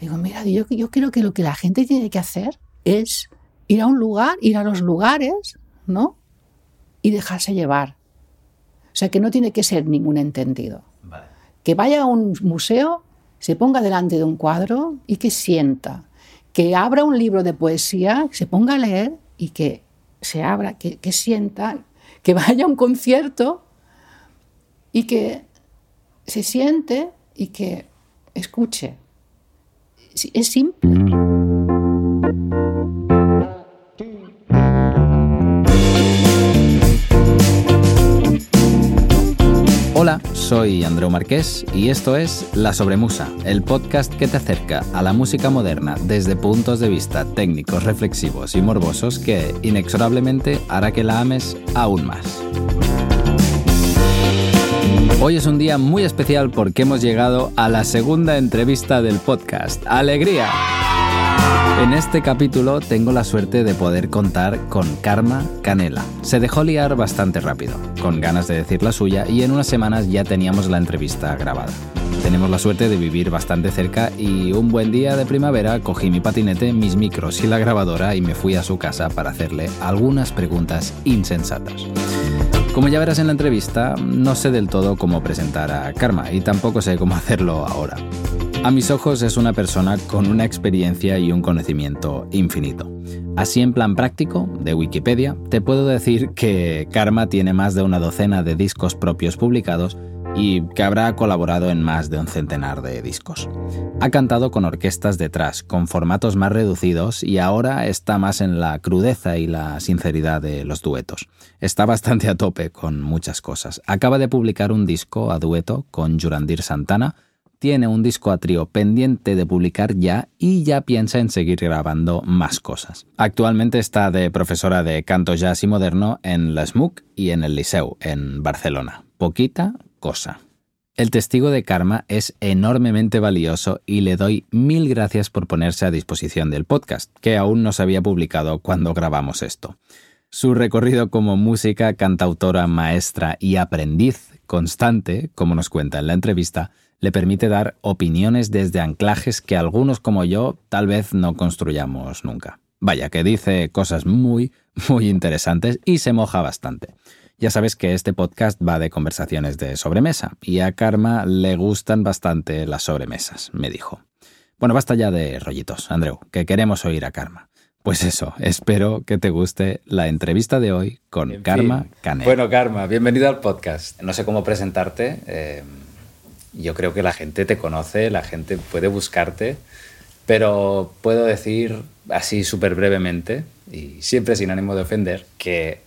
Digo, mira, yo, yo creo que lo que la gente tiene que hacer es ir a un lugar, ir a los lugares, ¿no? Y dejarse llevar. O sea, que no tiene que ser ningún entendido. Que vaya a un museo, se ponga delante de un cuadro y que sienta. Que abra un libro de poesía, se ponga a leer y que se abra, que, que sienta, que vaya a un concierto y que se siente y que escuche. Es simple. Hola, soy Andreu Marqués y esto es La Sobremusa, el podcast que te acerca a la música moderna desde puntos de vista técnicos, reflexivos y morbosos que inexorablemente hará que la ames aún más. Hoy es un día muy especial porque hemos llegado a la segunda entrevista del podcast. ¡Alegría! En este capítulo tengo la suerte de poder contar con Karma Canela. Se dejó liar bastante rápido, con ganas de decir la suya y en unas semanas ya teníamos la entrevista grabada. Tenemos la suerte de vivir bastante cerca y un buen día de primavera cogí mi patinete, mis micros y la grabadora y me fui a su casa para hacerle algunas preguntas insensatas. Como ya verás en la entrevista, no sé del todo cómo presentar a Karma y tampoco sé cómo hacerlo ahora. A mis ojos es una persona con una experiencia y un conocimiento infinito. Así en plan práctico, de Wikipedia, te puedo decir que Karma tiene más de una docena de discos propios publicados y que habrá colaborado en más de un centenar de discos. Ha cantado con orquestas detrás, con formatos más reducidos y ahora está más en la crudeza y la sinceridad de los duetos. Está bastante a tope con muchas cosas. Acaba de publicar un disco a dueto con Jurandir Santana, tiene un disco a trío pendiente de publicar ya y ya piensa en seguir grabando más cosas. Actualmente está de profesora de canto jazz y moderno en la SMUC y en el Liceu, en Barcelona. Poquita cosa. El testigo de Karma es enormemente valioso y le doy mil gracias por ponerse a disposición del podcast, que aún no se había publicado cuando grabamos esto. Su recorrido como música, cantautora, maestra y aprendiz constante, como nos cuenta en la entrevista, le permite dar opiniones desde anclajes que algunos como yo tal vez no construyamos nunca. Vaya, que dice cosas muy, muy interesantes y se moja bastante. Ya sabes que este podcast va de conversaciones de sobremesa y a Karma le gustan bastante las sobremesas, me dijo. Bueno, basta ya de rollitos, Andreu, que queremos oír a Karma. Pues eso, espero que te guste la entrevista de hoy con Karma Canet. Bueno, Karma, bienvenido al podcast. No sé cómo presentarte. Eh, yo creo que la gente te conoce, la gente puede buscarte, pero puedo decir así súper brevemente, y siempre sin ánimo de ofender, que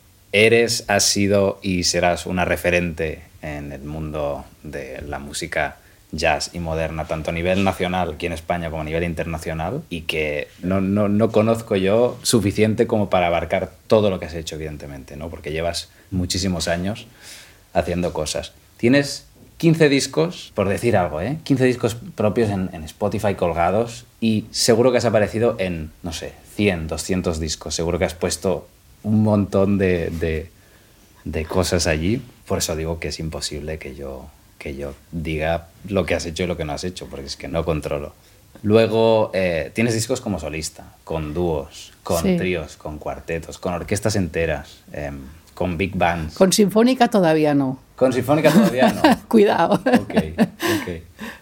eres, has sido y serás una referente en el mundo de la música jazz y moderna, tanto a nivel nacional aquí en España como a nivel internacional, y que no, no, no, conozco yo suficiente como para abarcar todo lo que has hecho, evidentemente, ¿no? porque llevas muchísimos años haciendo cosas. Tienes 15 discos, por decir algo, ¿eh? 15 discos propios en, Spotify colgados y seguro que has aparecido en, no sé, 100, 200 discos. Seguro que has puesto un montón de, de, cosas allí. Por eso digo que es imposible que yo, que yo diga lo que has hecho y lo que no has hecho, porque es que no controlo. Luego eh, tienes discos como solista, con dúos, con tríos, con cuartetos, con orquestas enteras. Em, con big bands. Con sinfónica todavía no. Con sinfónica todavía no. Cuidado. Ok, ok.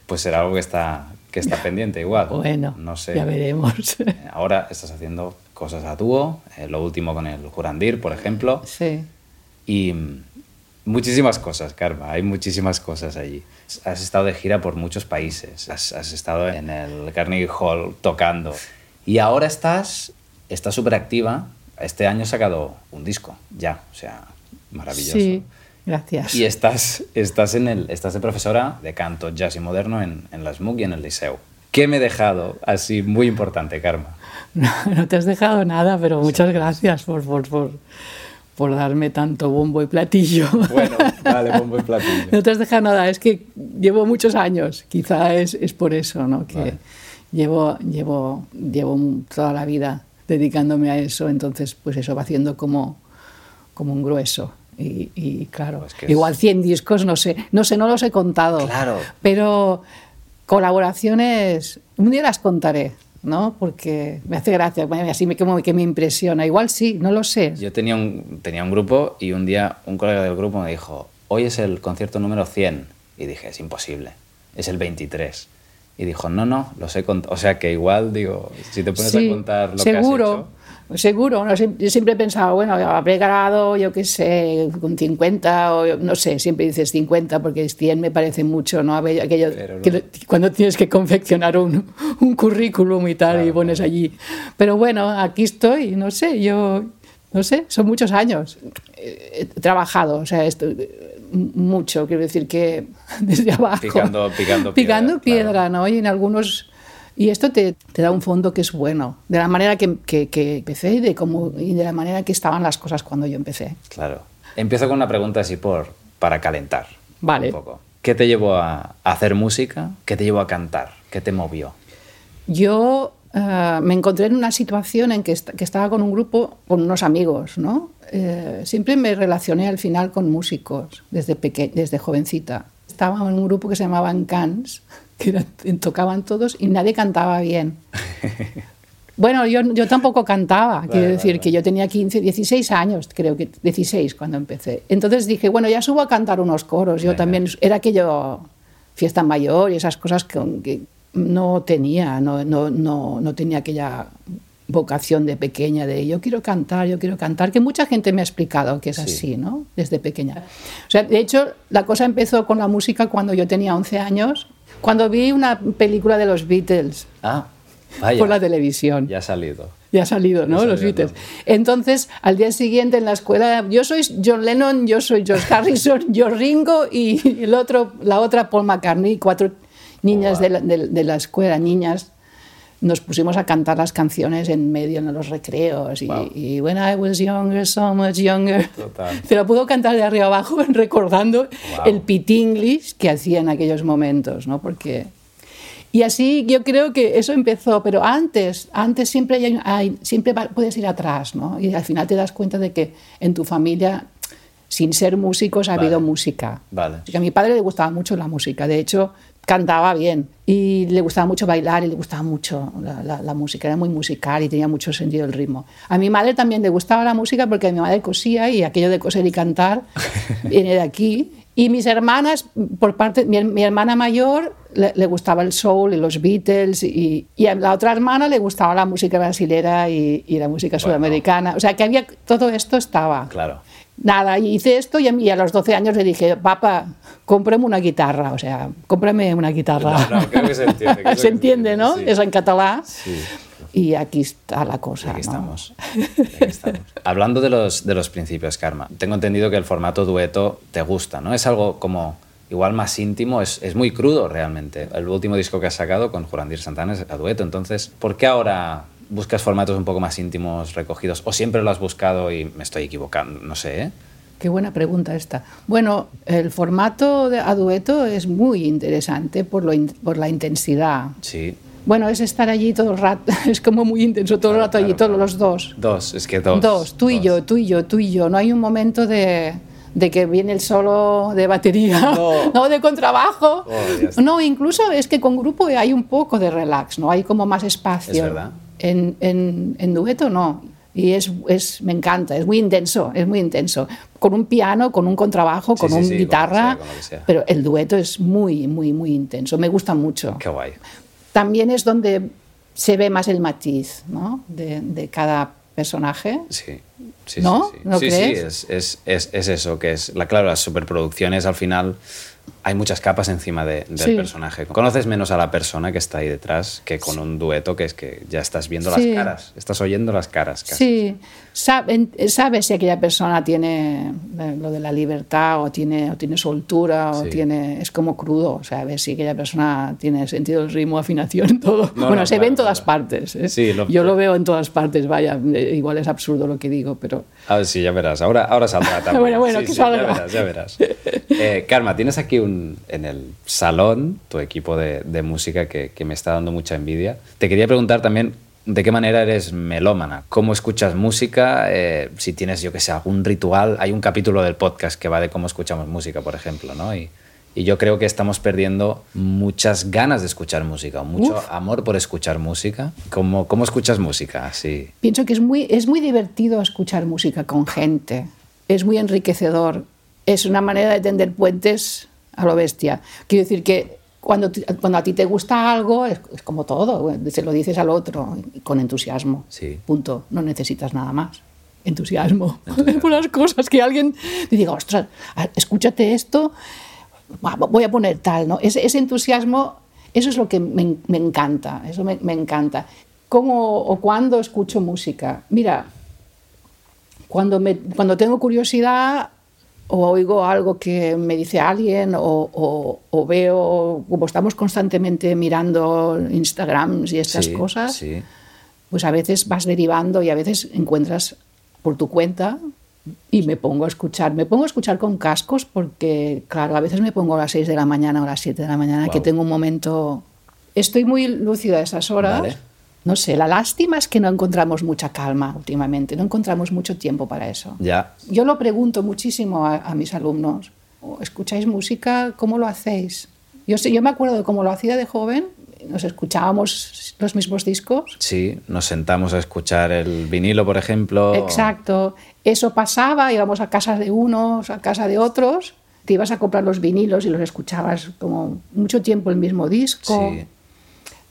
Pues será algo que está, que está pendiente igual. Bueno, no sé. ya veremos. Eh, ahora estás haciendo cosas a dúo, eh, lo último con el Jurandir, por ejemplo. Sí. Y muchísimas cosas, Karma, hay muchísimas cosas allí. Has estado de gira por muchos países, has, has estado en el Carnegie Hall tocando. Y ahora estás súper activa este año has sacado un disco, ya, o sea, maravilloso. Sí, gracias. Y estás, estás, en el, estás de profesora de canto jazz y moderno en, en la SMUG y en el Liceu. ¿Qué me he dejado así muy importante, Karma? No, no te has dejado nada, pero muchas gracias por, por, por, por, darme tanto bombo y platillo. Bueno, vale, bombo y platillo. No te has dejado nada, es que llevo muchos años, quizá es, es por eso, ¿no? Que llevo, llevo, llevo toda la vida dedicándome a eso, entonces pues eso va haciendo como, como un grueso. Y, claro, igual 100 discos, no sé, no sé, no los he contado. Claro. Pero colaboraciones, un día las contaré, ¿no? Porque me hace gracia, así me, como que me impresiona. Igual sí, no lo sé. Yo tenía un, tenía un grupo y un día un colega del grupo me dijo, hoy es el concierto número 100. Y dije, es imposible, es el 23. Y dijo, no, no, lo sé O sea que igual, digo, si te pones a contar lo seguro. que has hecho seguro. ¿no? Yo siempre he pensado, bueno, habré grabado, yo qué sé, con 50 o no sé, siempre dices 50 porque 100 me parece mucho, ¿no? Aquello, cuando tienes que confeccionar un, un currículum y tal y pones allí. Pero bueno, aquí estoy, no sé, yo, no sé, son muchos años. He trabajado, o sea, esto, mucho, quiero decir que desde abajo. Picando, picando piedra. Picando piedra, ¿no? Y en algunos y esto te, te, da un fondo que es bueno, de la manera que, que, empecé y de, cómo, y de la manera que estaban las cosas cuando yo empecé. Claro. Empiezo con una pregunta así por, para calentar. Vale. Un poco. ¿Qué te llevó a hacer música? ¿Qué te llevó a cantar? ¿Qué te movió? Yo eh, me encontré en una situación en que, que, estaba con un grupo, con unos amigos, ¿no? Eh, siempre me relacioné al final con músicos desde, desde jovencita. Estaba en un grupo que se llamaba Cans que tocaban todos y nadie cantaba bien. Bueno, yo, yo tampoco cantaba, quiero decir que yo tenía 15, 16 años, creo que 16 cuando empecé. Entonces dije, bueno, ya subo a cantar unos coros. Yo también, era aquello, fiesta mayor y esas cosas que, no tenía, no, no, no, no tenía aquella vocación de pequeña de yo quiero cantar, yo quiero cantar, que mucha gente me ha explicado que es así, ¿no? Desde pequeña. O sea, de hecho, la cosa empezó con la música cuando yo tenía 11 años cuando vi una película de los Beatles. Ah, Por la televisión. Ya ha salido. Ya ha salido, ¿no? los Beatles. Entonces, al día siguiente en la escuela, yo soy John Lennon, yo soy George Harrison, yo Ringo y el otro, la otra Paul McCartney, cuatro niñas de, la, de la escuela, niñas nos pusimos a cantar las canciones en medio en los recreos y, When I was younger, so much younger. Se lo puedo cantar de arriba abajo recordando el pit English que hacía en aquellos momentos, ¿no? Porque y así yo creo que eso empezó, pero antes, antes siempre hay, siempre puedes ir atrás, ¿no? Y al final te das cuenta de que en tu familia sin ser músicos ha habido música. Vale. A mi padre le gustaba mucho la música. De hecho, cantaba bien y le gustaba mucho bailar y le gustaba mucho la, música, era muy musical y tenía mucho sentido el ritmo. A mi madre también le gustaba la música porque mi madre cosía y aquello de coser y cantar viene de aquí. Y mis hermanas, por parte, mi, hermana mayor le, gustaba el soul y los Beatles y, y, a la otra hermana le gustaba la música brasilera y, la música sudamericana. O sea que había, todo esto estaba. Claro. Nada, hice esto y a, los 12 años le dije, papá, cómprame una guitarra, o sea, cómprame una guitarra. No, creo que se entiende. se entiende, ¿no? Es en catalán. Sí. Y aquí está la cosa. Aquí, estamos. aquí estamos. Hablando de los, de los principios, Karma, tengo entendido que el formato dueto te gusta, ¿no? Es algo como igual más íntimo, es, es, muy crudo realmente. El último disco que has sacado con Jurandir Santana es a dueto, entonces, ¿por qué ahora buscas formatos un poco más íntimos, recogidos, o siempre lo has buscado y me estoy equivocando, no sé. ¿eh? Qué buena pregunta esta. Bueno, el formato de, a dueto es muy interesante por, lo por la intensidad. Sí. Bueno, es estar allí todo el rato, es como muy intenso todo el rato allí, todos los dos. Dos, es que dos. Dos, tú y yo, tú y yo, tú y yo. No hay un momento de, de que viene el solo de batería, no, de contrabajo. Oh, no, incluso es que con grupo hay un poco de relax, ¿no? Hay como más espacio. Es verdad. En, en, en dueto no. Y es, es, me encanta, es muy intenso, es muy intenso. Con un piano, con un contrabajo, con una guitarra, pero el dueto es muy, muy, muy intenso. Me gusta mucho. Qué guay. También es donde se ve más el matiz ¿no? de, de cada personaje. Sí. Sí, ¿No? Sí, sí. ¿No sí, crees? sí es, es, es, eso, que es, la, claro, las superproducciones al final hay muchas capas encima de, del Sí. personaje. Conoces menos a la persona que está ahí detrás que con un dueto que es que ya estás viendo las Sí. caras, estás oyendo las caras. Casi. Sí, Sabe- sabes si aquella persona tiene eh, lo de la libertad o tiene, o tiene soltura o Sí. tiene es como crudo, o sea, ves si aquella persona tiene sentido del ritmo, afinación, todo. No, bueno, no, se ve claro, en todas claro. partes. ¿eh? Sí, lo- Yo lo veo en todas partes, vaya, eh, igual es absurdo lo que digo, pero A ver, sí, ya verás. Ahora, ahora saldrá también. Bueno, bueno, Sí, que sí, ya salga. verás, ya verás. Eh, Karma, tienes aquí un, en el salón tu equipo de, de música que, que me está dando mucha envidia. Te quería preguntar también de qué manera eres melómana, cómo escuchas música, eh, si tienes, yo que sé, algún ritual. Hay un capítulo del podcast que va de cómo escuchamos música, por ejemplo, ¿no? Y, Y yo creo que estamos perdiendo muchas ganas de escuchar música, mucho Uf. amor por escuchar música. ¿Cómo, cómo escuchas música? Sí. Pienso que es muy, es muy divertido escuchar música con gente. Es muy enriquecedor. Es una manera de tender puentes a lo bestia. Quiero decir que cuando, cuando a ti te gusta algo, es, es como todo. Se lo dices al otro con entusiasmo. Sí. Punto. No necesitas nada más. Entusiasmo. Por las cosas que alguien te diga, ostras, escúchate esto, voy a poner tal. ¿no? Ese, ese entusiasmo, eso es lo que me, me encanta. Eso me, me encanta. ¿Cómo o cuándo escucho música? Mira, cuando, me, cuando tengo curiosidad o oigo algo que me dice alguien o, o- o veo, como estamos constantemente mirando Instagrams y estas sí, cosas, Sí. pues a veces vas derivando y a veces encuentras por tu cuenta y me pongo a escuchar. Me pongo a escuchar con cascos porque, claro, a veces me pongo a las 6 de la mañana o a las 7 de la mañana que tengo un momento... Estoy muy lúcida a esas horas. Vale. No sé, la lástima es que no encontramos mucha calma últimamente, no encontramos mucho tiempo para eso. Ya. Yo lo pregunto muchísimo a, a mis alumnos. ¿Escucháis música? ¿Cómo lo hacéis? Yo, sé, yo me acuerdo de cómo lo hacía de joven. Nos escuchábamos los mismos discos. Sí, nos sentamos a escuchar el vinilo, por ejemplo. Exacto. Eso pasaba, íbamos a casa de unos, a casa de otros. Te ibas a comprar los vinilos y los escuchabas como mucho tiempo el mismo disco. Sí.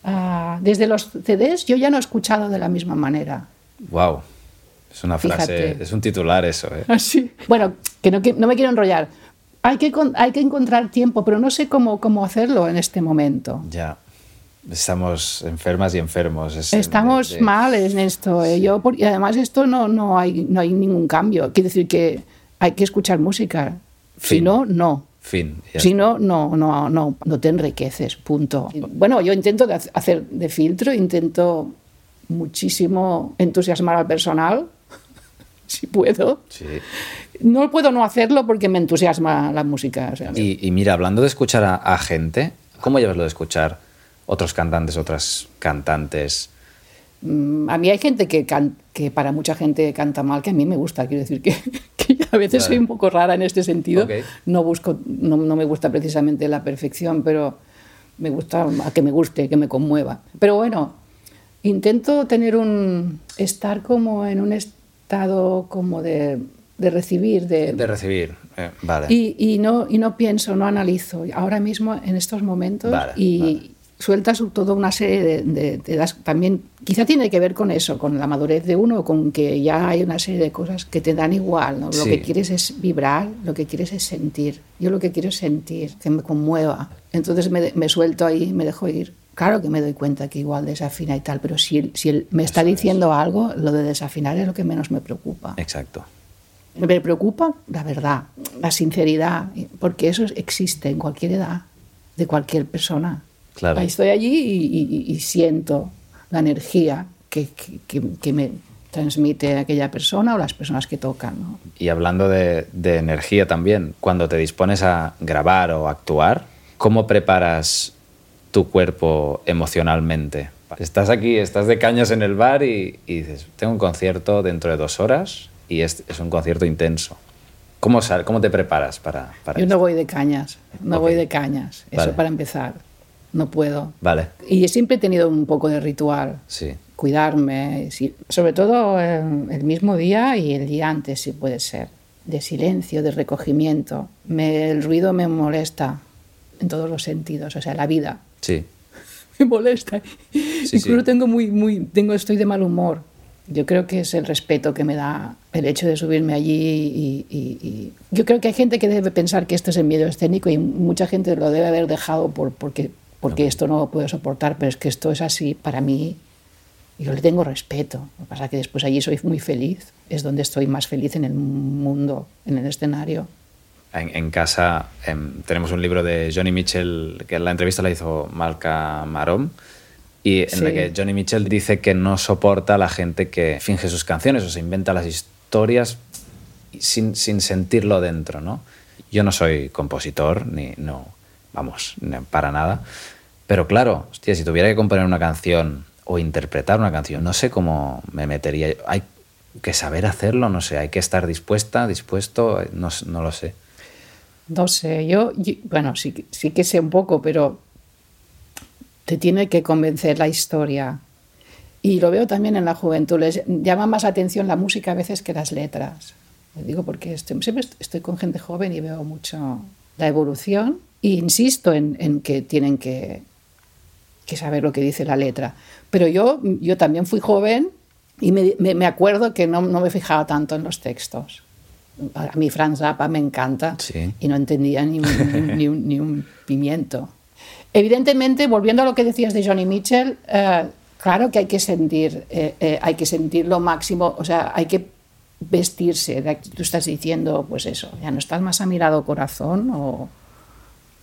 Ah, desde los CDs yo ya no he escuchado de la misma manera. Wow. Es una frase, Fíjate. es un titular eso, ¿eh? Así. Bueno, que no, que no me quiero enrollar. Hay que, con- hay que encontrar tiempo, pero no sé cómo, cómo hacerlo en este momento. Ya. Estamos enfermas y enfermos. Es- Estamos de- mal en esto. eh. Yo, por- y además esto no, no, hay, no hay ningún cambio. Quiere decir que hay que escuchar música. Si no, no. Fin. Si no, no, no, no, no te enriqueces, punto. Bueno, yo intento de hac- hacer de filtro, intento muchísimo entusiasmar al personal, si puedo. Sí. No puedo no hacerlo porque me entusiasma la música. o sea, Y, y mira, hablando de escuchar a, a gente, ¿cómo llevas lo de escuchar otros cantantes, otras cantantes? Mm, a mí hay gente que, can- que para mucha gente canta mal, que a mí me gusta. Quiero decir que, que a veces Vale. soy un poco rara en este sentido. No, busco, no, no me gusta precisamente la perfección, pero me gusta a que me guste, que me conmueva. Pero bueno, intento tener un. estar como en un estado como de, de recibir, de, De recibir. eh, vale. y, y no, y no pienso, no analizo. Ahora mismo, en estos momentos, Vale, y vale. Sueltas toda una serie de, de- das también, quizá tiene que ver con eso, con la madurez de uno, con que ya hay una serie de cosas que te dan igual. ¿no? Lo Sí. que quieres es vibrar, lo que quieres es sentir. Yo lo que quiero es sentir, que me conmueva. Entonces me, me suelto ahí, me dejo ir. Claro que me doy cuenta que igual desafina y tal, pero si si él me está Eso es. diciendo algo, lo de desafinar es lo que menos me preocupa. Exacto. Me preocupa la verdad, la sinceridad, porque eso existe en cualquier edad, de cualquier persona. Claro. Ahí Estoy allí y, y- y siento la energía que, que- que- me transmite aquella persona o las personas que tocan. ¿no? Y hablando de, de energía también, cuando te dispones a grabar o actuar, ¿cómo preparas tu cuerpo emocionalmente? Estás aquí, estás de cañas en el bar y, y dices, tengo un concierto dentro de dos horas y es, es un concierto intenso. ¿Cómo, sal- cómo te preparas para, para Yo esto? no voy de cañas, no Ok. voy de cañas, eso Vale. para empezar. No puedo. Vale, Y siempre he tenido un poco de ritual. sí. cuidarme, sí, sobre todo el mismo día y el día antes, si puede ser, de silencio, de recogimiento. Me- el ruido me molesta en todos los sentidos, o sea, la vida Sí, me molesta. Sí, Incluso sí. tengo muy, muy, tengo, estoy de mal humor. Yo creo que es el respeto que me da el hecho de subirme allí y, y- y- yo creo que hay gente que debe pensar que esto es el miedo escénico y mucha gente lo debe haber dejado por, porque, porque esto no lo puedo soportar, pero es que esto es así para mí. Yo le tengo respeto. Lo que pasa es que después allí soy muy feliz. Es donde estoy más feliz en el mundo, en el escenario. En, en casa em, tenemos un libro de Johnny Mitchell, que la entrevista la hizo Malca Marom, y en Sí. la que Johnny Mitchell dice que no soporta a la gente que finge sus canciones o se inventa las historias sin, sin sentirlo dentro, ¿no? Yo no soy compositor, ni no, vamos, para nada. Pero claro, hostia, si tuviera que componer una canción o interpretar una canción, no sé cómo me metería. Hay que saber hacerlo, no sé, hay que estar dispuesta, dispuesto, no, no lo sé. No sé, yo, bueno, sí, que sé un poco, pero te tiene que convencer la historia. Y lo veo también en la juventud. Les llama más atención la música a veces que las letras. Lo digo porque estoy, siempre est- estoy con gente joven y veo mucho la evolución. E insisto en que tienen que, que saber lo que dice la letra. Pero yo, yo también fui joven y me, me- me acuerdo que no, no me fijaba tanto en los textos. A mí Franz Zappa me encanta Sí. y no entendía ni un, ni un- ni un pimiento. Evidentemente, volviendo a lo que decías de Johnny Mitchell, eh, claro que hay que sentir, eh, eh, hay que sentir lo máximo, o sea, hay que vestirse. de- Tú estás diciendo, pues eso, ya no estás más a mirado corazón o,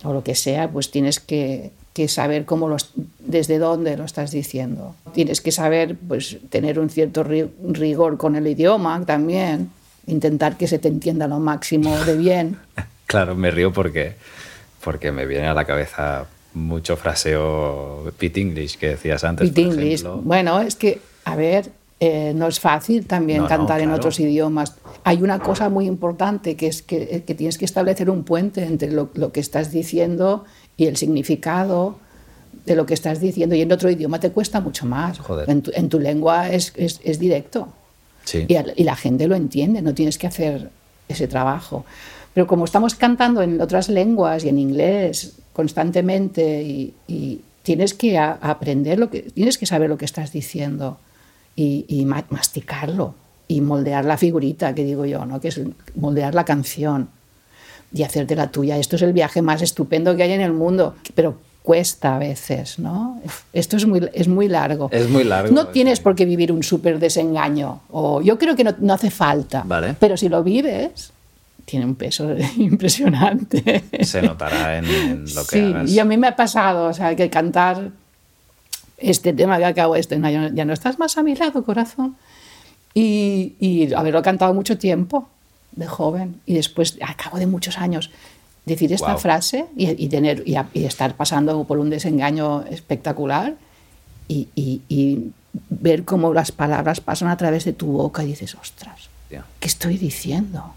o lo que sea, pues tienes que, que saber cómo los, desde dónde lo estás diciendo. Tienes que saber, pues, tener un cierto ri- rigor con el idioma también, intentar que se te entienda lo máximo de bien. Claro, me río porque, porque me viene a la cabeza mucho fraseo Pit English que decías antes. Pit por English. ejemplo. Bueno, es que, a ver, eh, no es fácil también No, no, cantar en claro. otros idiomas. Hay una cosa muy importante que es que, eh, que tienes que establecer un puente entre lo, lo que estás diciendo y el significado de lo que estás diciendo. Y en otro idioma te cuesta mucho más. Joder. En, tu, en tu lengua es, es, es directo. Sí. Y, y la gente lo entiende, no tienes que hacer ese trabajo. Pero como estamos cantando en otras lenguas y en inglés constantemente y, y tienes que a- aprender lo que tienes que saber lo que estás diciendo y, y ma- masticarlo y moldear la figurita que digo yo, ¿no? Que es moldear la canción y hacerte la tuya. Esto es el viaje más estupendo que hay en el mundo, pero cuesta a veces, ¿no? Esto es muy, es muy largo. Es muy largo, No tienes sí. por qué vivir un súper desengaño. O yo creo que no, no hace falta. Vale. Pero si lo vives, tiene un peso impresionante. Se notará en, en lo que sí, hagas. y a mí me ha pasado, o sea, que cantar este tema que acabo, este, no, ya, no, estás más a mi lado, corazón. Y, y haberlo cantado mucho tiempo, de joven, y después, a cabo de muchos años, decir esta frase y, y tener, y, a- y estar pasando por un desengaño espectacular y, y- ver cómo las palabras pasan a través de tu boca y dices, ostras, Ya. ¿qué estoy diciendo?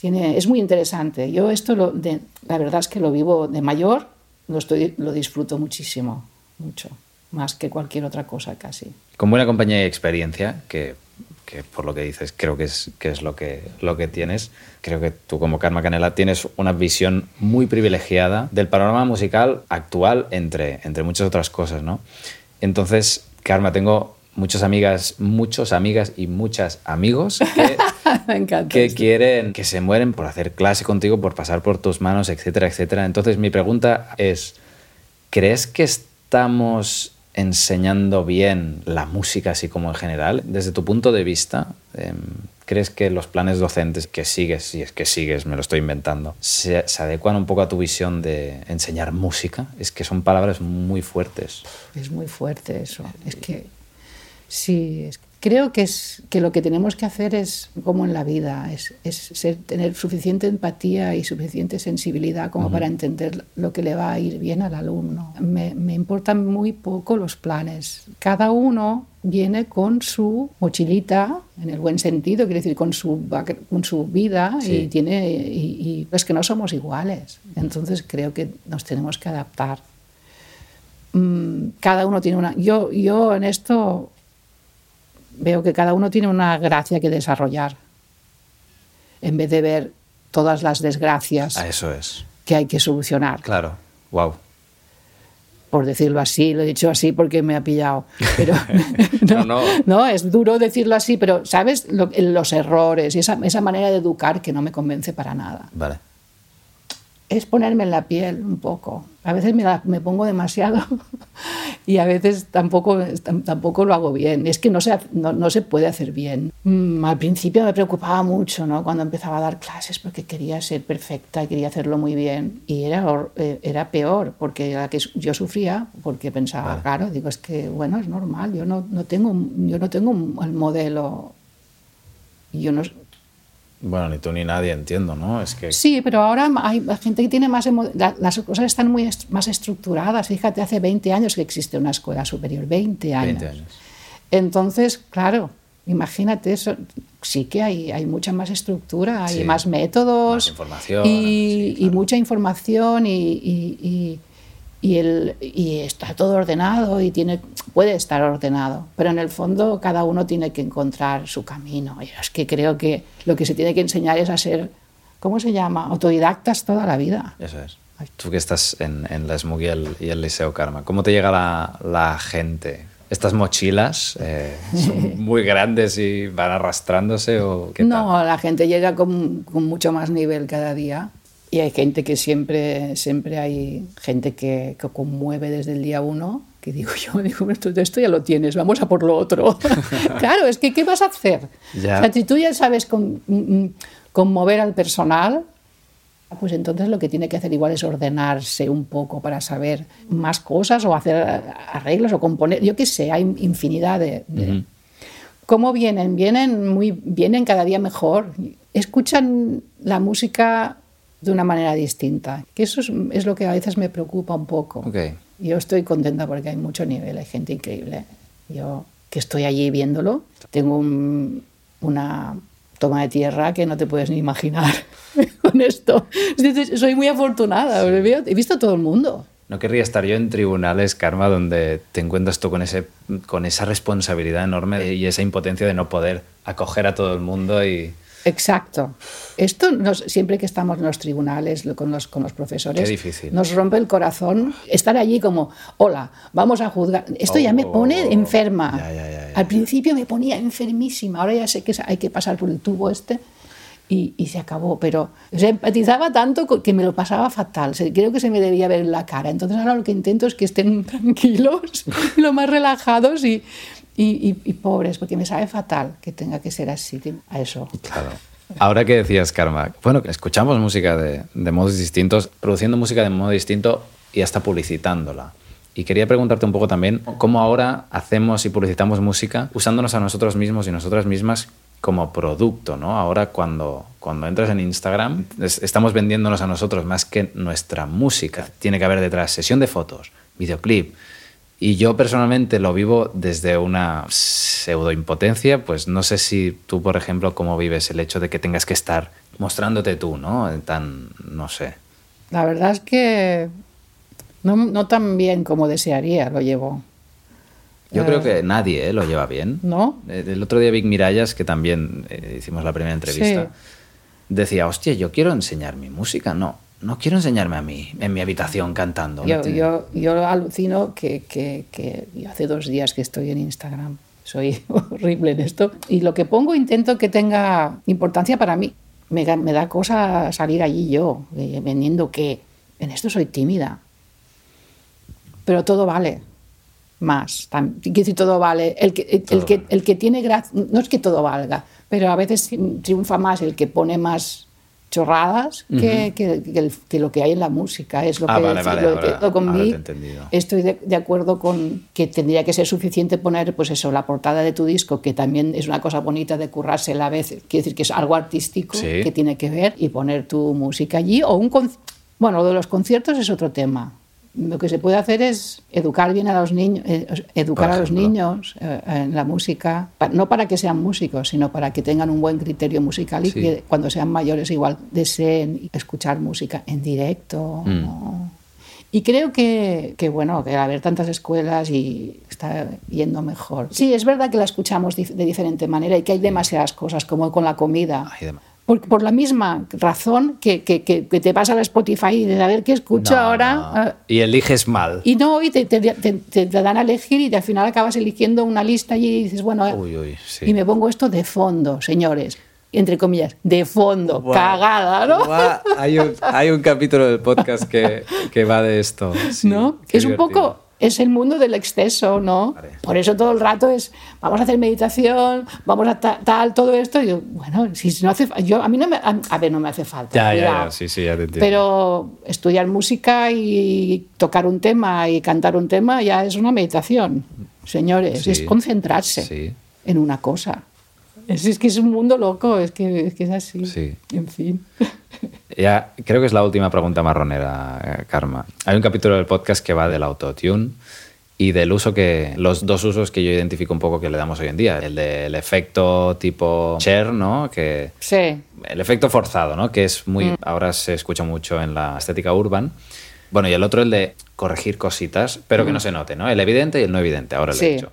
Tiene- es muy interesante. Yo esto, lo, de- la verdad es que lo vivo de mayor, lo, estoy, lo disfruto muchísimo, mucho, más que cualquier otra cosa casi. Con buena compañía y experiencia, que, que por lo que dices creo que es, que es lo, que, lo que tienes, creo que tú como Karma Canela tienes una visión muy privilegiada del panorama musical actual, entre, entre muchas otras cosas, ¿no? Entonces, Karma, tengo muchas amigas, muchos amigas y muchas amigos que, Me que quieren, que se mueren por hacer clase contigo, por pasar por tus manos, etcétera, etcétera. Entonces, mi pregunta es, ¿crees que estamos enseñando bien la música así como en general? Desde tu punto de vista, em, ¿crees que los planes docentes que sigues, si es que sigues, me lo estoy inventando, se, se adecuan un poco a tu visión de enseñar música? Es que son palabras muy fuertes. Es muy fuerte eso. Es que sí, es- creo que, es, que lo que tenemos que hacer es como en la vida, es, es ser- tener suficiente empatía y suficiente sensibilidad como para entender lo que le va a ir bien al alumno. Me, me importan muy poco los planes. Cada uno viene con su mochilita, en el buen sentido, quiere decir con su, con su vida Sí. y tiene y, y es que no somos iguales. Entonces creo que nos tenemos que adaptar mm, cada uno tiene una. Yo, yo en esto veo que cada uno tiene una gracia que desarrollar. En vez de ver todas las desgracias Ah, eso es. que hay que solucionar. Claro. Wow. Por decirlo así, lo he dicho así porque me ha pillado. Pero no, No, no. es duro decirlo así, pero ¿sabes? Lo- los errores y esa, esa manera de educar que no me convence para nada. Vale. Es ponerme en la piel un poco. A veces me, la- me pongo demasiado y a veces tampoco, tam- tampoco lo hago bien. Es que no se, no, no se puede hacer bien. Mm, al principio me preocupaba mucho ¿no? cuando empezaba a dar clases porque quería ser perfecta y quería hacerlo muy bien. Y era, eh, era peor porque la que yo sufría porque pensaba, claro, digo, es que bueno, es normal, yo no, no tengo, yo no tengo el modelo. Yo no, Bueno, ni tú ni nadie entiendo, ¿no? Es que... Sí, pero ahora hay gente que tiene más... la- Las cosas están muy est- más estructuradas. Fíjate, hace 20 años que existe una escuela superior, 20 años. 20 años. Entonces, claro, Imagínate, eso, sí que hay, hay mucha más estructura, hay Sí. más métodos. Más información, Y, sí, y claro. mucha información y, y- y- y el, y está todo ordenado y tiene, puede estar ordenado. Pero en el fondo cada uno tiene que encontrar su camino. Y es que creo que lo que se tiene que enseñar es a ser, ¿cómo se llama? Autodidactas toda la vida. Eso es. Tú que estás en, en la SMUG y el, y el Liceo Karma, ¿cómo te llega la, la gente? ¿Estas mochilas eh, son muy grandes y van arrastrándose o qué No, tal? la gente llega con, con mucho más nivel cada día. Y hay gente que siempre, siempre hay gente que, que conmueve desde el día uno, que digo yo, digo, esto, esto ya lo tienes, vamos a por lo otro. claro, es que ¿qué vas a hacer? Ya. O sea, si tú ya sabes con- mm, mm, conmover al personal, pues entonces lo que tiene que hacer igual es ordenarse un poco para saber más cosas o hacer arreglos o componer, yo qué sé, hay infinidad de, de- ¿Cómo vienen? Vienen muy vienen cada día mejor. Escuchan la música de una manera distinta. Que eso es, es lo que a veces me preocupa un poco. Yo estoy contenta porque hay mucho nivel, hay gente increíble. Yo que estoy allí viéndolo, tengo un- una toma de tierra que no te puedes ni imaginar con esto. Soy muy afortunada, he visto todo el mundo. No querría estar yo en tribunales, Karma, donde te encuentras tú con, ese, con esa responsabilidad enorme y esa impotencia de no poder acoger a todo el mundo y... Exacto. Esto nos- siempre que estamos en los tribunales con los, con los profesores, Qué difícil. nos rompe el corazón estar allí como, hola, vamos a juzgar. Esto ya me pone Oh, enferma. ya, ya, ya, ya. Al principio me ponía enfermísima, ahora ya sé que hay que pasar por el tubo este. Y, y se acabó, pero o sea, empatizaba tanto que me lo pasaba fatal. Se- Creo que se me debía ver en la cara. Entonces ahora lo que intento es que estén tranquilos, lo más relajados y, y, y- y pobres, porque me sabe fatal que tenga que ser así. A eso. Claro. Ahora que decías, Karma, bueno, escuchamos música de, de modos distintos, produciendo música de modo distinto y hasta publicitándola. Y quería preguntarte un poco también cómo ahora hacemos y publicitamos música usándonos a nosotros mismos y nosotras mismas como producto, ¿no? Ahora cuando, cuando entras en Instagram es- estamos vendiéndonos a nosotros más que nuestra música. Tiene que haber detrás sesión de fotos, videoclip, y yo personalmente lo vivo desde una pseudo impotencia, pues no sé si tú, por ejemplo, cómo vives el hecho de que tengas que estar mostrándote tú, ¿no? Tan, no sé. La verdad es que no, no tan bien como desearía lo llevo. Yo creo que nadie ¿eh? lo lleva bien. ¿No? Eh, El otro día Vic Mirallas, que también eh, hicimos la primera entrevista, Sí. decía, hostia, yo quiero enseñar mi música. No, no quiero enseñarme a mí en mi habitación cantando. Yo, yo, yo alucino que, que, que yo hace dos días que estoy en Instagram. Soy horrible en esto. Y lo que pongo intento que tenga importancia para mí. Me, da- me da cosa salir allí yo, eh, vendiendo que en esto soy tímida. Pero todo vale. Más. Quiero decir, todo vale. El que, el, que, vale. el que tiene gracia, no es que todo valga, pero a veces triunfa más el que pone más chorradas que, que- que el- que lo que hay en la música. Es lo Ah, que vale, vale, lo ahora- con. Estoy de, de acuerdo con que tendría que ser suficiente poner, pues eso, la portada de tu disco, que también es una cosa bonita de currarse a la vez, quiere decir que es algo artístico Sí. que tiene que ver, y poner tu música allí, o un bueno, lo de los conciertos es otro tema. Lo que se puede hacer es educar bien a los niños, eh, educar a los niños eh, en la música, no para que sean músicos, sino para que tengan un buen criterio musical y Sí. que cuando sean mayores igual deseen escuchar música en directo. Mm. ¿no? Y creo que, que, bueno, que al haber tantas escuelas y está yendo mejor. Sí, es verdad que la escuchamos de diferente manera y que hay demasiadas cosas, como con la comida. Por, por la misma razón que, que, te vas a Spotify y dices, a ver qué escucho No, ahora. no. ah, Y eliges mal. y no, y te, te- te- te- dan a elegir y al final acabas eligiendo una lista y dices, bueno, Uy, uy, sí. y me pongo esto de fondo, señores. Entre comillas, de fondo, cagada, ¿no? Hay un, hay un capítulo del podcast que, que va de esto. sí, ¿no? Es un poco, es el mundo del exceso, ¿no? Vale. Por eso todo el rato es, vamos a hacer meditación, vamos a ta- tal, todo esto. Y yo, bueno, si no hace, yo a mí no me, a, a ver, no me hace falta. Ya, ya, ya, sí, sí, ya te entiendo. Pero estudiar música y tocar un tema y cantar un tema ya es una meditación, señores. Sí. Es concentrarse Sí. en una cosa. Es, es que es un mundo loco, es que es, que es así. Sí. En fin. Ya, creo que es la última pregunta marronera, eh, Karma. Hay un capítulo del podcast que va del autotune y del uso que, los dos usos que yo identifico un poco que le damos hoy en día. El del efecto tipo share, ¿no? Que, Sí, el efecto forzado, ¿no? Que es muy, ahora se escucha mucho en la estética urban. Bueno, y el otro el de corregir cositas, pero que no se note, ¿no? El evidente y el no evidente, ahora lo Sí. he dicho.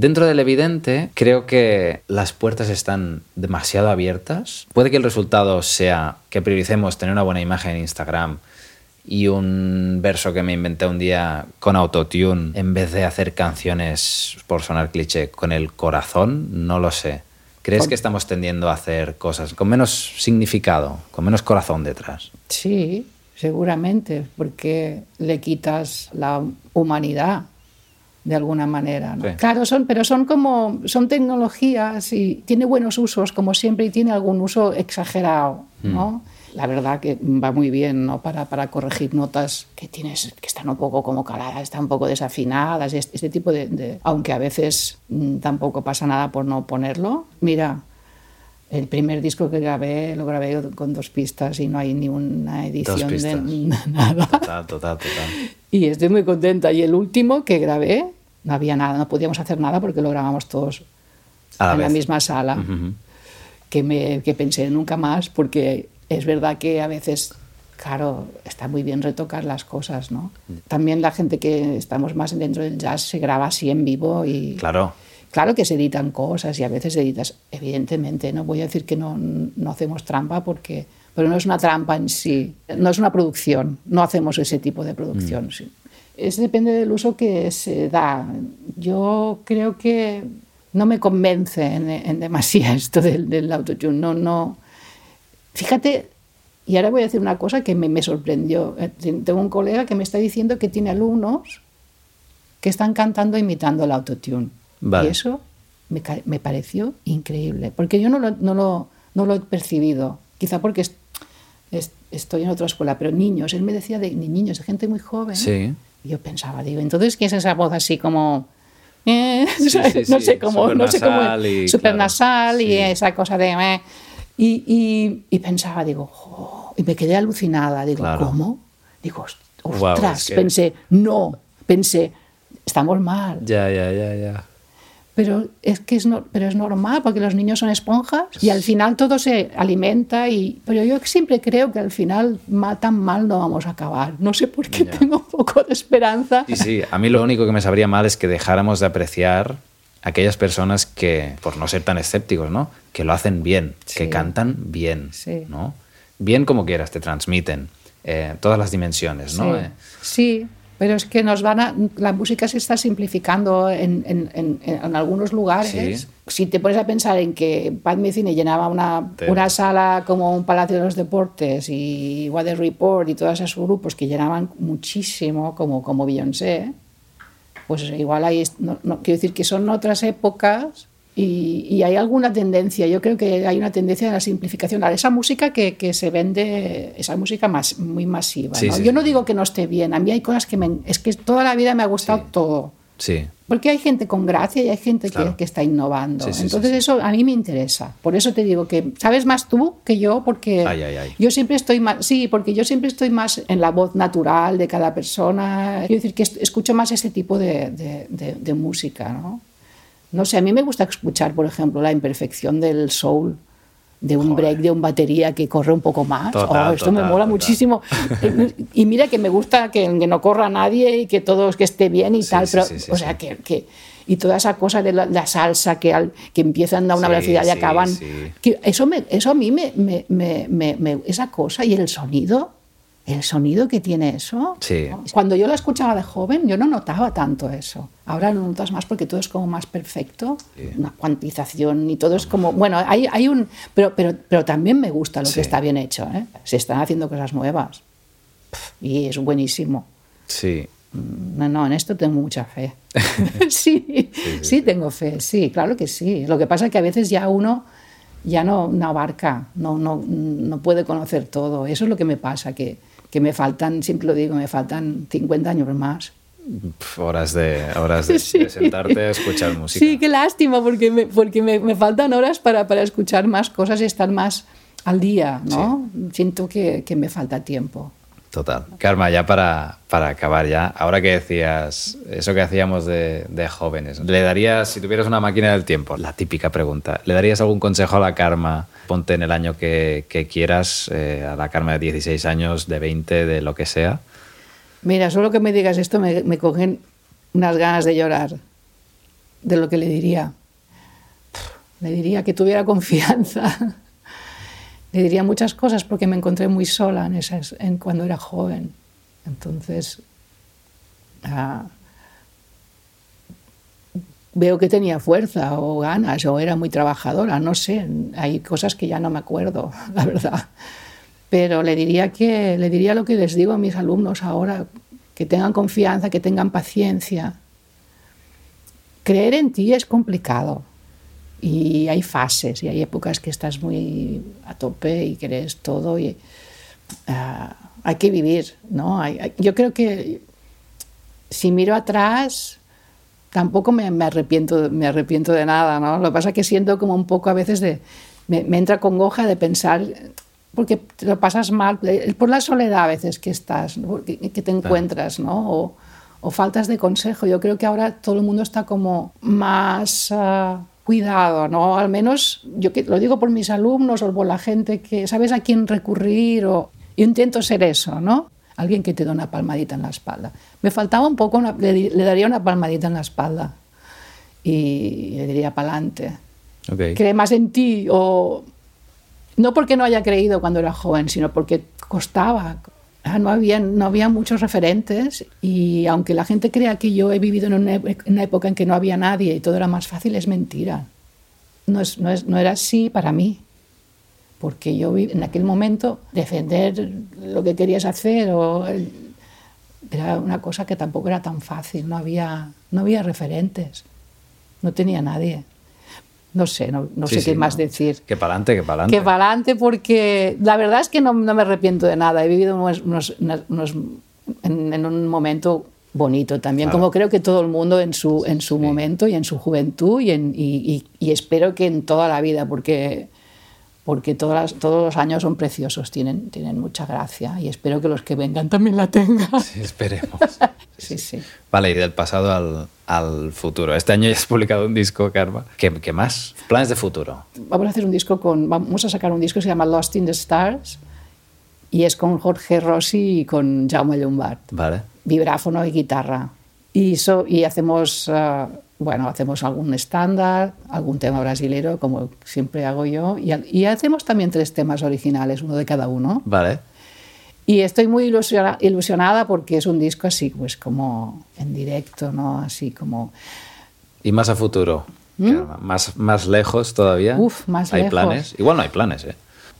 Dentro del evidente, creo que las puertas están demasiado abiertas. Puede que el resultado sea que prioricemos tener una buena imagen en Instagram y un verso que me inventé un día con autotune en vez de hacer canciones, por sonar cliché, con el corazón. No lo sé. ¿Crees que estamos tendiendo a hacer cosas con menos significado, con menos corazón detrás? sí, seguramente, porque le quitas la humanidad de alguna manera. ¿no? Sí. Claro, son, pero son como son tecnologías y tiene buenos usos, como siempre, y tiene algún uso exagerado, ¿no? La verdad que va muy bien, ¿no? Para, para corregir notas que tienes, que están un poco como caladas, están un poco desafinadas, este, este tipo de, de- Aunque a veces mm, tampoco pasa nada por no ponerlo. Mira, el primer disco que grabé lo grabé con dos pistas y no hay ni una edición de nada. Total, total, total. Y estoy muy contenta. Y el último que grabé, no había nada, no podíamos hacer nada porque lo grabamos todos la en la misma sala. Que, me, que pensé nunca más porque es verdad que a veces, claro, está muy bien retocar las cosas, ¿no? También la gente que estamos más dentro del jazz se graba así en vivo y... Claro. Claro que se editan cosas y a veces editas, evidentemente, no voy a decir que no, no hacemos trampa porque, pero no es una trampa en sí, no es una producción, no hacemos ese tipo de producción. sí. Es depende del uso que se da. Yo creo que no me convence en, en demasía esto del, del autotune, no, no. Fíjate, y ahora voy a decir una cosa que me, me sorprendió. Eh, Tengo un colega que me está diciendo que tiene alumnos que están cantando imitando el autotune. Vale. Y eso me, me pareció increíble, porque yo no lo, no lo, no lo he percibido, quizá porque estoy en otra escuela, pero niños, él me decía de, niños, de gente muy joven. Sí. Y yo pensaba, digo, entonces, ¿qué es esa voz así como... eh, Sí, sí, no sé cómo, no sé cómo, supernasal y, super claro, y esa cosa de... eh. Y, y, y pensaba, digo, "Jo", y me quedé alucinada, digo, Claro. ¿cómo? Digo, "Ost- Guau, ostras, es que- pensé, no, pensé, estamos mal. Ya, ya, ya, ya. Pero es que es, no- pero es normal, porque los niños son esponjas y al final todo se alimenta. Y, pero yo siempre creo que al final ma- tan mal no vamos a acabar. No sé por qué Ya. tengo un poco de esperanza. Sí, sí. A mí lo único que me sabría mal es que dejáramos de apreciar aquellas personas que, por no ser tan escépticos, ¿no? Que lo hacen bien, que Sí. cantan bien, Sí. ¿no? Bien como quieras, te transmiten eh, todas las dimensiones, ¿no? Sí, Eh, sí, pero es que nos van a, la música se está simplificando en, en- en- en algunos lugares. Sí. Si te pones a pensar en que Pat Metheny llenaba una, una sala como un Palacio de los Deportes y Weather Report y todos esos grupos que llenaban muchísimo, como, como Beyoncé, pues igual hay, no, no- quiero decir que son otras épocas y, y hay alguna tendencia, yo creo que hay una tendencia a la simplificación, a esa música que, que se vende, esa música más, muy masiva. Sí, ¿no? sí, yo no sí. digo que no esté bien, a mí hay cosas que me... Es que toda la vida me ha gustado todo. sí. Porque hay gente con gracia y hay gente Claro. que, que está innovando. Entonces eso a mí me interesa. Por eso te digo que sabes más tú que yo porque Ay, ay, ay. yo siempre estoy más, sí, porque yo siempre estoy más en la voz natural de cada persona. Quiero decir que escucho más ese tipo de, de- de- de música, ¿no? No sé, a mí me gusta escuchar, por ejemplo, la imperfección del soul, de un Joder. break de un batería que corre un poco más. Total, Oh, esto me mola total. muchísimo. y mira que me gusta que, que no corra nadie y que todo que esté bien y Sí, tal, sí, pero, sí, sí, o sea, que, que- y toda esa cosa de la, la salsa que, al- que empiezan a una velocidad y acaban. que eso, me, eso a mí me- me- me- esa cosa y el sonido, el sonido que tiene eso. Sí. Cuando yo la escuchaba de joven, yo no notaba tanto eso. Ahora lo notas más porque todo es como más perfecto, Sí. una cuantización y todo es como, bueno, hay, hay un, pero, pero, pero también me gusta lo Sí. que está bien hecho. ¿eh? Se están haciendo cosas nuevas y es buenísimo. Sí. No, no, en esto tengo mucha fe. sí, sí, tengo fe, sí, claro que sí. Lo que pasa es que a veces ya uno ya no, no abarca, no, no, no puede conocer todo. Eso es lo que me pasa, que, que me faltan, siempre lo digo, me faltan 50 años más. Horas de, horas de, Sí. de sentarte a escuchar música. Sí, qué lástima, porque me, porque me, me faltan horas para, para escuchar más cosas y estar más al día, ¿no? Siento que, que me falta tiempo. Total. Karma, ya para, para acabar ya, ahora que decías eso que hacíamos de, de, jóvenes, ¿le darías, si tuvieras una máquina del tiempo, la típica pregunta, ¿le darías algún consejo a la Karma? Ponte en el año que, quieras, eh, a la Karma de 16 años, de 20, de lo que sea. Mira, solo que me digas esto me, me cogen unas ganas de llorar de lo que le diría. Le diría que tuviera confianza le diría muchas cosas porque me encontré muy sola en, esas, en cuando era joven. Entonces, uh, veo que tenía fuerza o ganas o era muy trabajadora, no sé, hay cosas que ya no me acuerdo, la verdad. Pero le diría, que, le diría lo que les digo a mis alumnos ahora, que tengan confianza, que tengan paciencia. Creer en ti es complicado, y hay fases y hay épocas que estás muy a tope y crees todo y uh, hay que vivir, ¿no? Yo creo que si miro atrás tampoco me, me, arrepiento, me arrepiento de nada, ¿no? Lo que pasa es que siento como un poco a veces de... Me, me entra congoja de pensar porque te lo pasas mal, por la soledad a veces que estás, que, que, te encuentras, ¿no? O, o, faltas de consejo. Yo creo que ahora todo el mundo está como más... Uh, cuidado, ¿no? Al menos yo que, lo digo por mis alumnos o por la gente que sabes a quién recurrir o yo intento ser eso, ¿no? Alguien que te da una palmadita en la espalda. Me faltaba un poco, una, le, le, daría una palmadita en la espalda y le diría para adelante. Okay. Cree más en ti o no porque no haya creído cuando era joven, sino porque costaba. No había, no había muchos referentes y aunque la gente crea que yo he vivido en una, una época en que no había nadie y todo era más fácil, es mentira. No, es, no, es, no era así para mí, porque yo en aquel momento defender lo que querías hacer o, era una cosa que tampoco era tan fácil, no había, no había referentes, no tenía nadie no sé, no, no sí, sé sí, qué no. más decir. Que para adelante, que para adelante. Que para adelante porque la verdad es que no, no, me arrepiento de nada. He vivido unos, unos, unos en, en, un momento bonito también, claro. como creo que todo el mundo en su, en su sí. momento y en su juventud y, en, y, y, y, espero que en toda la vida, porque, porque todas, todos los años son preciosos, tienen, tienen mucha gracia y espero que los que vengan también la tengan. Sí, esperemos. sí, sí. Vale, y del pasado al, al futuro. Este año ya has publicado un disco, Karma. ¿Qué, ¿Qué, más? Planes de futuro. Vamos a hacer un disco con. Vamos a sacar un disco que se llama Lost in the Stars y es con Jorge Rossi y con Jaume Llombart. Vale. Vibráfono y guitarra. Y, so, y hacemos. Uh, bueno, hacemos algún estándar, algún tema brasilero, como siempre hago yo, y, y, hacemos también tres temas originales, uno de cada uno. Vale. Y estoy muy ilusiona, ilusionada porque es un disco así, pues como en directo, ¿no? Así como... ¿Y más a futuro? ¿Mm? ¿Más, ¿Más lejos todavía? Uf, más ¿Hay lejos. planes? Igual no hay planes, ¿eh?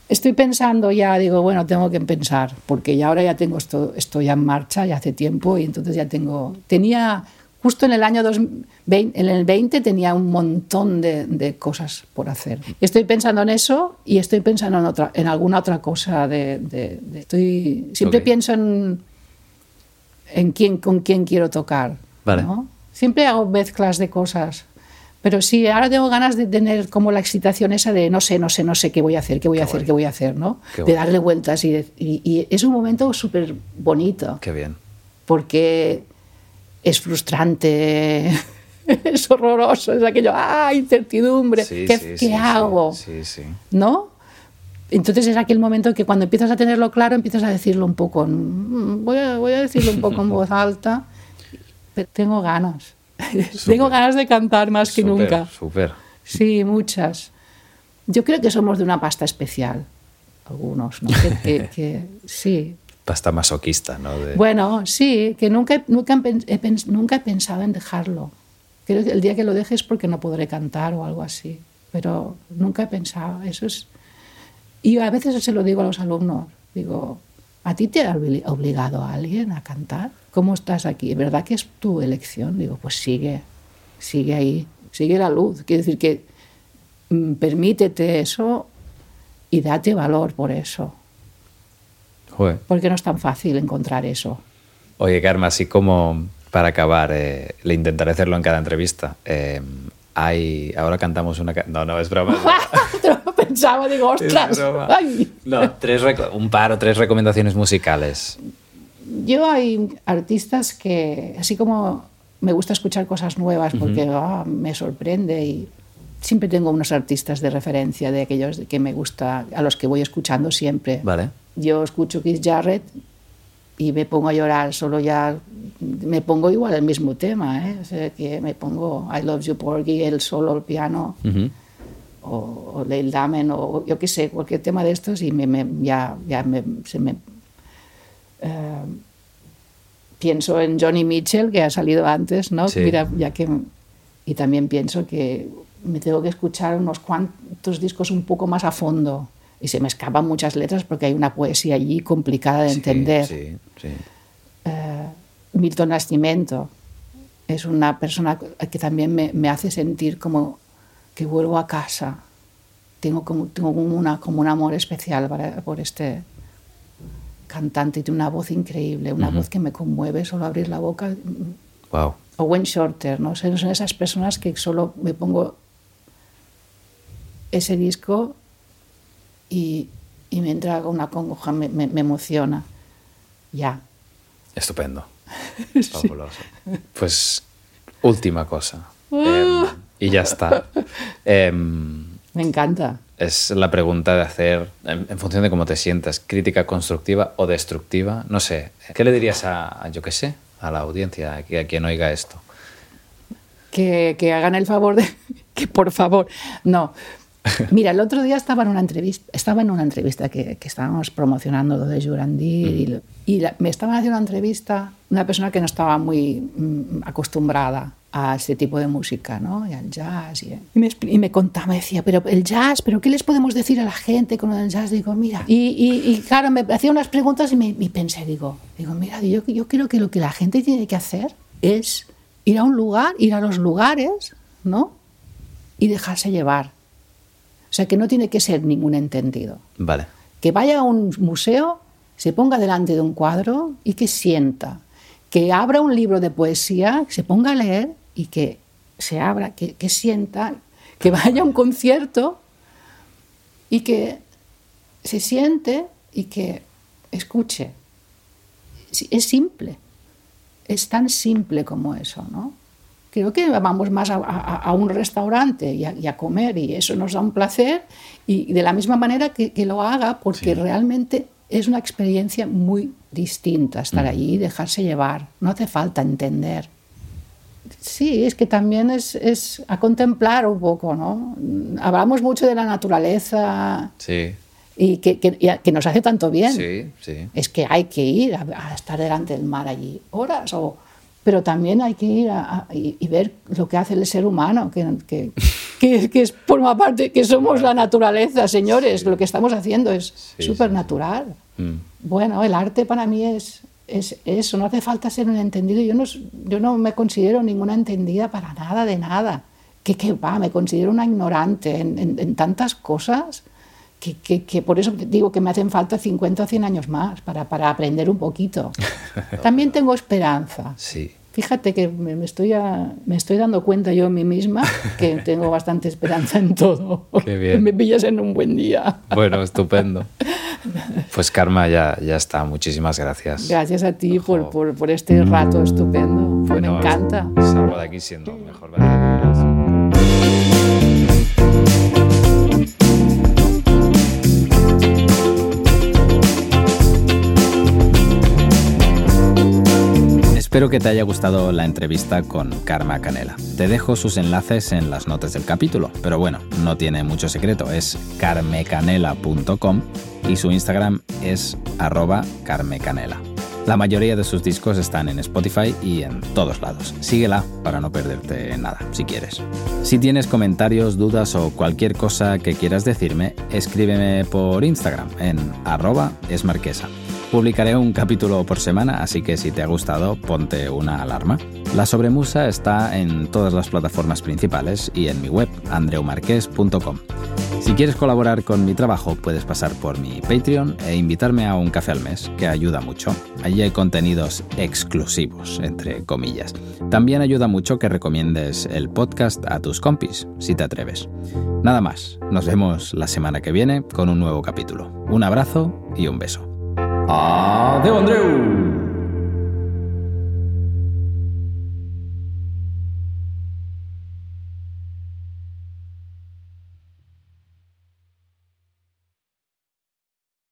Estoy pensando ya, digo, bueno, tengo que pensar, porque ya ahora ya tengo esto, esto ya en marcha, ya hace tiempo, y entonces ya tengo... Tenía, justo en el año 2020, en el 20 tenía un montón de, de, cosas por hacer. Estoy pensando en eso y estoy pensando en, otra, en alguna otra cosa. De, de, de estoy, siempre okay. pienso en, en quién, con quién quiero tocar. Vale. ¿no? Siempre hago mezclas de cosas. Pero sí, ahora tengo ganas de tener como la excitación esa de no sé, no sé, no sé qué voy a hacer, qué voy qué a hacer, guay. qué voy a hacer, ¿no? Qué de guay. darle vueltas y, y, y es un momento súper bonito. Qué bien. Porque es frustrante, es horroroso, es aquello, ¡ah, incertidumbre! Sí, ¿Qué, sí, ¿qué sí, hago? Sí, sí. ¿No? Entonces es aquel momento que cuando empiezas a tenerlo claro, empiezas a decirlo un poco, en, voy, a, voy a decirlo un poco en voz alta, pero tengo ganas. tengo ganas de cantar más que super, nunca. Súper. Sí, muchas. Yo creo que somos de una pasta especial, algunos, ¿no? que, que, que, sí, pasta masoquista, ¿no? Bueno, sí, que nunca, nunca, he, pensado en dejarlo. Creo que el día que lo deje es porque no podré cantar o algo así, pero nunca he pensado. Eso es. Y a veces se lo digo a los alumnos, digo, ¿a ti te ha obligado a alguien a cantar? ¿Cómo estás aquí? ¿Es verdad que es tu elección? Digo, pues sigue, sigue ahí, sigue la luz. Quiere decir que mm, permítete eso y date valor por eso. Joder. Porque no es tan fácil encontrar eso. Oye, Karma, así como para acabar, eh, le intentaré hacerlo en cada entrevista. Eh, hay, ahora cantamos una... No, no, es broma. Pensaba, digo, ostras. No, tres un par o tres recomendaciones musicales. yo hay artistas que, así como me gusta escuchar cosas nuevas porque ah, me sorprende y siempre tengo unos artistas de referencia de aquellos que me gusta, a los que voy escuchando siempre. Vale. Yo escucho Keith Jarrett y me pongo a llorar, solo ya me pongo igual el mismo tema, ¿eh? o sea, que me pongo I Love You Porgy, el solo, el piano, o, o Leil Damen, o yo qué sé, cualquier tema de estos y me, me, ya, ya me, se me... eh, pienso en Johnny Mitchell, que ha salido antes, ¿no? Sí. Mira, ya que, y también pienso que me tengo que escuchar unos cuantos discos un poco más a fondo. Y se me escapan muchas letras porque hay una poesía allí complicada de Sí, entender. Sí, sí. Eh, Milton Nascimento es una persona que también me, me hace sentir como que vuelvo a casa. Tengo como, tengo como, una, como un amor especial para- por este cantante. Tiene una voz increíble, una voz que me conmueve solo abrir la boca. Wow. O Wayne Shorter, ¿no? Son esas personas que solo me pongo ese disco y, y me entra una congoja, me, me- me emociona. Ya. Estupendo. Fabuloso. Pues última cosa. Em, y ya está. Em, Me encanta. es la pregunta de hacer, en, en función de cómo te sientas, crítica constructiva o destructiva. No sé, ¿qué le dirías a, a, yo qué sé, a la audiencia, a, a quien oiga esto? que, que hagan el favor de que por favor no mira el otro día estaba en una entrevista estaba en una entrevista que, que estábamos promocionando lo de Jurandí y, la- me estaban haciendo una entrevista una persona que no estaba muy mm, acostumbrada a este tipo de música, ¿no? Y al jazz. Y, y me, y me contaba, me decía, pero el jazz, ¿pero qué les podemos decir a la gente con el jazz? Digo, mira. Y, y- y, claro, me hacía unas preguntas y, me, y pensé, digo, digo, mira, yo, yo creo que lo que la gente tiene que hacer es ir a un lugar, ir a los lugares, ¿no? Y dejarse llevar. O sea, que no tiene que ser ningún entendido. Vale. Que vaya a un museo, se ponga delante de un cuadro y que sienta. Que abra un libro de poesía, se ponga a leer y que se abra, que, que sienta. Que vaya a un concierto y que se siente y que escuche. Es simple. Es tan simple como eso, ¿no? Creo que vamos más a, a- a un restaurante y a, y a comer y eso nos da un placer y de la misma manera que, que lo haga porque realmente es una experiencia muy distinta estar allí y dejarse llevar. No hace falta entender. Sí, es que también es, es a contemplar un poco, ¿no? Hablamos mucho de la naturaleza Sí, y que, que- que nos hace tanto bien sí, sí. es que hay que ir a, a estar delante del mar allí horas, o, pero también hay que ir a, a- y, y ver lo que hace el ser humano, que, que, que, que es forma parte, que somos la naturaleza, señores, lo que estamos haciendo es Sí, súper natural. Mm. Bueno, el arte para mí es, es eso, no hace falta ser un entendido, yo no, yo no me considero ninguna entendida para nada de nada, que, que va, me considero una ignorante en, en- en tantas cosas. Que, que- que por eso digo que me hacen falta 50 o 100 años más para, para aprender un poquito. También tengo esperanza. Sí. Fíjate que me, me estoy a- me estoy dando cuenta yo a mí misma que tengo bastante esperanza en todo. Qué bien. Me pillas en un buen día. Bueno, estupendo. Pues Karma, ya, ya está. Muchísimas gracias. Gracias a ti por, por, por este rato estupendo. Bueno, me encanta. Salgo de aquí siendo mejor verdad. Espero que te haya gustado la entrevista con Karma Canela. Te dejo sus enlaces en las notas del capítulo, pero bueno, no tiene mucho secreto, es carmecanela.com y su Instagram es arroba carmecanela. La mayoría de sus discos están en Spotify y en todos lados. Síguela para no perderte nada, si quieres. Si tienes comentarios, dudas o cualquier cosa que quieras decirme, escríbeme por Instagram en arroba esmarquesa. Publicaré un capítulo por semana, así que si te ha gustado, ponte una alarma. La Sobremusa está en todas las plataformas principales y en mi web, andreumarques.com. Si quieres colaborar con mi trabajo, puedes pasar por mi Patreon e invitarme a un café al mes, que ayuda mucho. Allí hay contenidos exclusivos, entre comillas. También ayuda mucho que recomiendes el podcast a tus compis, si te atreves. Nada más, nos vemos la semana que viene con un nuevo capítulo. Un abrazo y un beso. Adeus, Andreu!